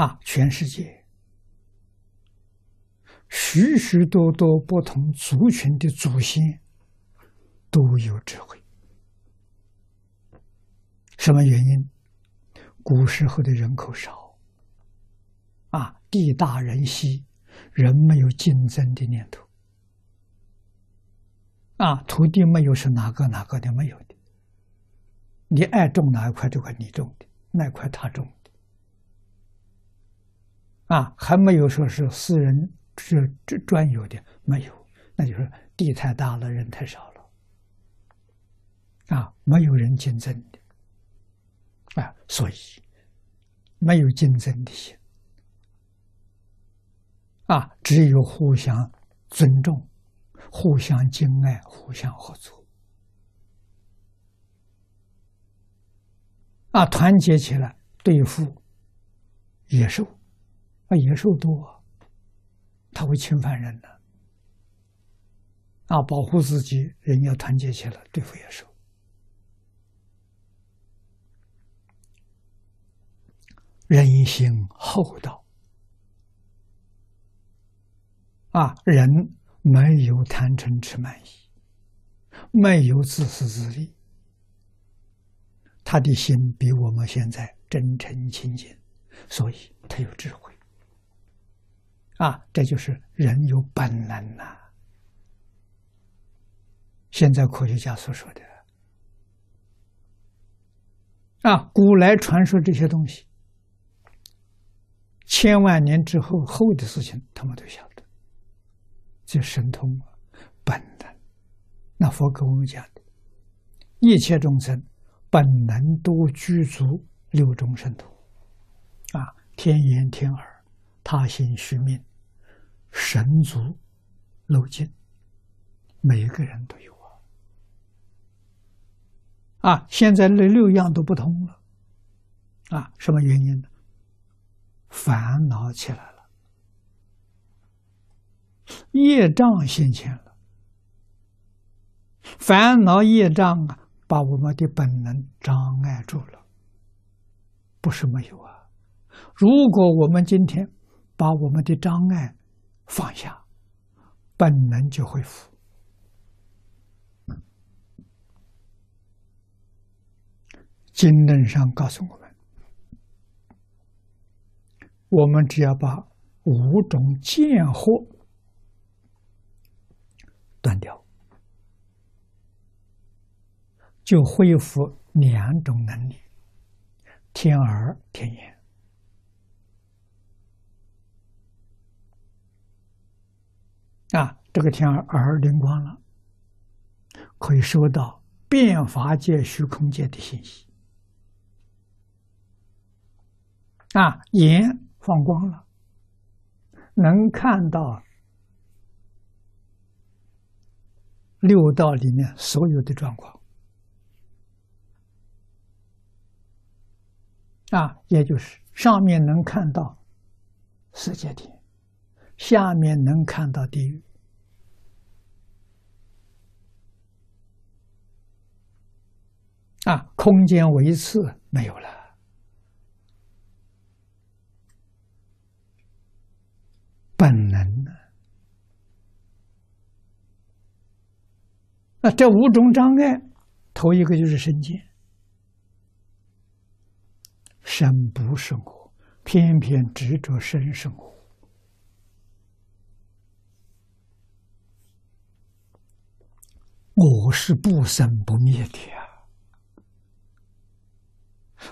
啊，全世界许许多多不同族群的祖先都有智慧。什么原因？古时候的人口少，啊，地大人稀，人没有竞争的念头，啊，土地没有是哪个哪个的没有的，你爱种哪一块这块你种的，那块他种，啊，还没有说是私人是专有的没有，那就是地太大了，人太少了，啊，没有人竞争的。啊，所以没有竞争的心。啊，只有互相尊重、互相敬爱、互相合作。啊，团结起来对付野兽啊，野兽多，他会侵犯人的。啊，保护自己，人要团结起来对付野兽。人心厚道。啊，人没有贪嗔痴慢疑，没有自私自利，他的心比我们现在真诚清净，所以他有智慧啊，这就是人有本能呐。现在科学家所说的啊，古来传说这些东西。千万年之后，后的事情他们都晓得，就神通本能。那佛给我们讲的，一切众生本能都具足六种神通，啊，天眼、天耳、他心、虚命、神足、漏尽，每个人都有啊。啊，现在那六样都不通了，啊，什么原因呢？烦恼起来了，业障现前了。烦恼业障啊，把我们的本能障碍住了。不是没有啊，如果我们今天把我们的障碍放下，本能就恢复。经论上告诉我们。我们只要把五种见惑断掉，就恢复两种能力：天耳、天眼。啊，这个天耳灵光了，可以收到变法界、虚空界的信息。啊，眼。放光了，能看到六道里面所有的状况啊，也就是上面能看到世界天，下面能看到地狱啊，空间维次没有了。本能呢？那这五种障碍，头一个就是身见，身不是我，偏偏执着身是我，我是不生不灭的呀，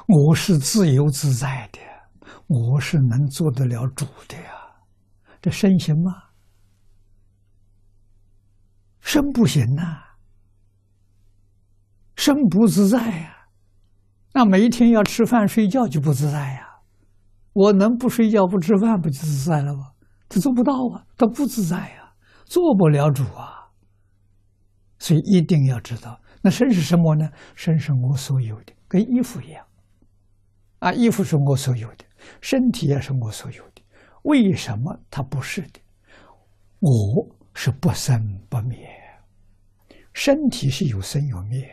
我是自由自在的，我是能做得了主的呀。这身行吗？身不行呐，身不自在呀。那每一天要吃饭睡觉就不自在呀。我能不睡觉不吃饭不就自在了吗？他做不到啊，他不自在呀，做不了主啊。所以一定要知道，那身是什么呢？身是我所有的，跟衣服一样。啊，衣服是我所有的，身体也是我所有的。为什么它不是的？我是不生不灭，身体是有生有灭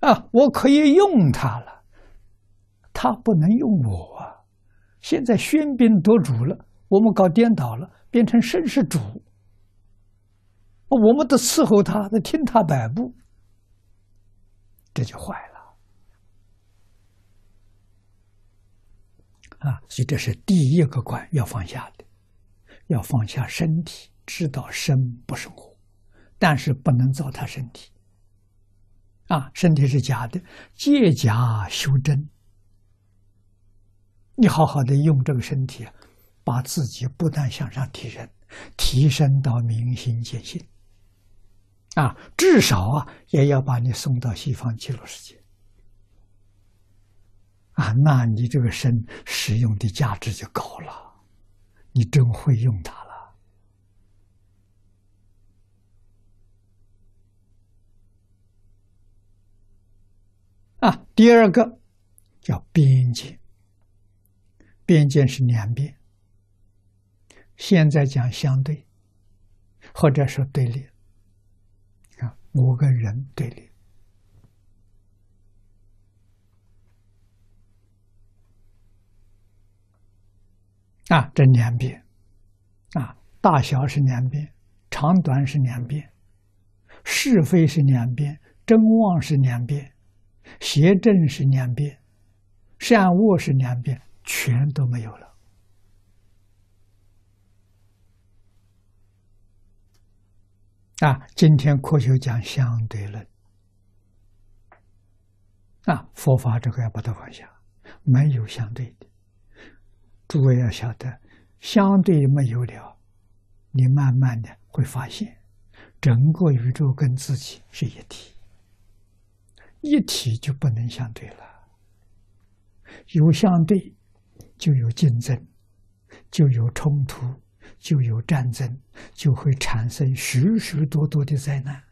啊！我可以用它了，它不能用我啊！现在喧宾夺主了，我们搞颠倒了，变成身是主，我们都伺候他，都听他摆布，这就坏了啊！所以这是第一个关要放下的，要放下身体，知道生不生活，但是不能糟蹋身体。啊，身体是假的，借假修真。你好好的用这个身体，把自己不断向上提升，提升到明心见性。啊，至少啊，也要把你送到西方极乐世界。啊，那你这个身使用的价值就高了，你真会用它了。啊，第二个叫边界，边界是两边，现在讲相对，或者说对立，我跟人对立，啊，这两边，啊，大小是两边，长短是两边，是非是两边，真妄是两边。邪正是两边，善恶是两边，全都没有了。啊，今天科学讲相对论，啊，佛法这个要把它放下，没有相对的。诸位要晓得，相对没有了，你慢慢的会发现，整个宇宙跟自己是一体。一体就不能相对了，有相对，就有竞争，就有冲突，就有战争，就会产生许许多多的灾难。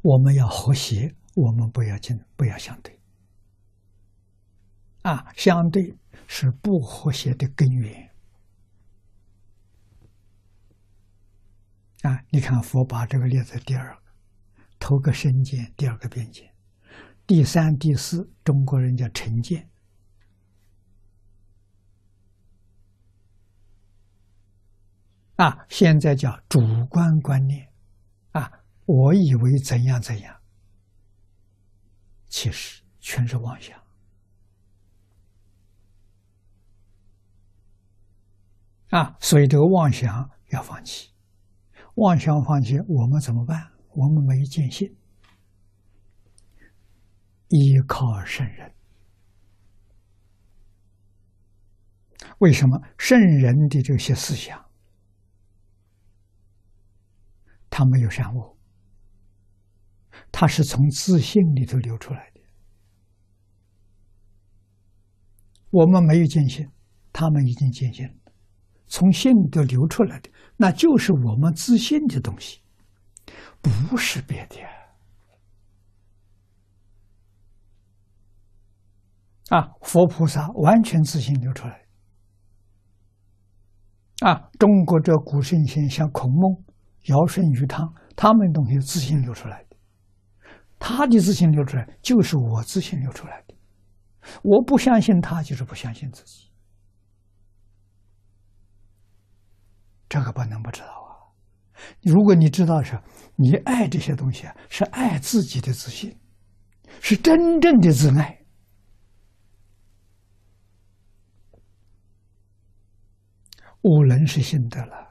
我们要和谐，我们不要竞，不要相对。啊，相对是不和谐的根源。啊，你看佛把这个列在第二个，头个身见，第二个边见，第三、第四，中国人叫成见。啊，现在叫主观观念，啊，我以为怎样怎样，其实全是妄想。啊，所以这个妄想要放弃。妄想放弃，我们怎么办？我们没见性，依靠圣人。为什么圣人的这些思想，他没有善恶，他是从自信里头流出来的。我们没有见性，他们已经见性了，从性都流出来的。那就是我们自信的东西，不是别的啊！佛菩萨完全自信流出来啊！中国这古圣先像孔孟、尧舜禹汤，他们东西自信流出来的，他的自信流出来，就是我自信流出来的。我不相信他，就是不相信自己。这个不能不知道啊！如果你知道是，你爱这些东西啊，是爱自己的自信，是真正的自爱。五伦是信德了，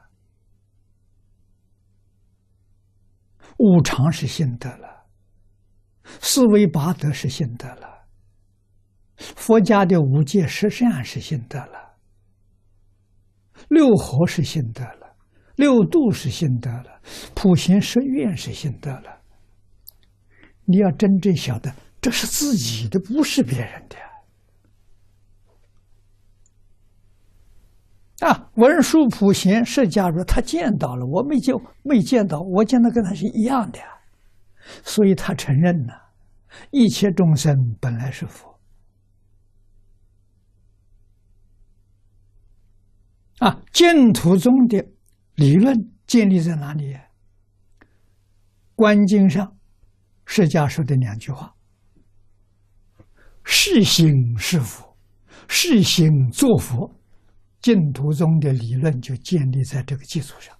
五常是信德了，四维八德是信德了，佛家的五戒十善是信德了。六合是心得了，六度是心得了，普贤十愿是心得了。你要真正晓得，这是自己的，不是别人的。啊，文殊普贤是假如他见到了，我没见，没见到，我见到跟他是一样的，所以他承认了，一切众生本来是佛。啊，净土中的理论建立在哪里？观经上释迦说的两句话：“是行是佛，是行作佛。”净土宗的理论就建立在这个基础上。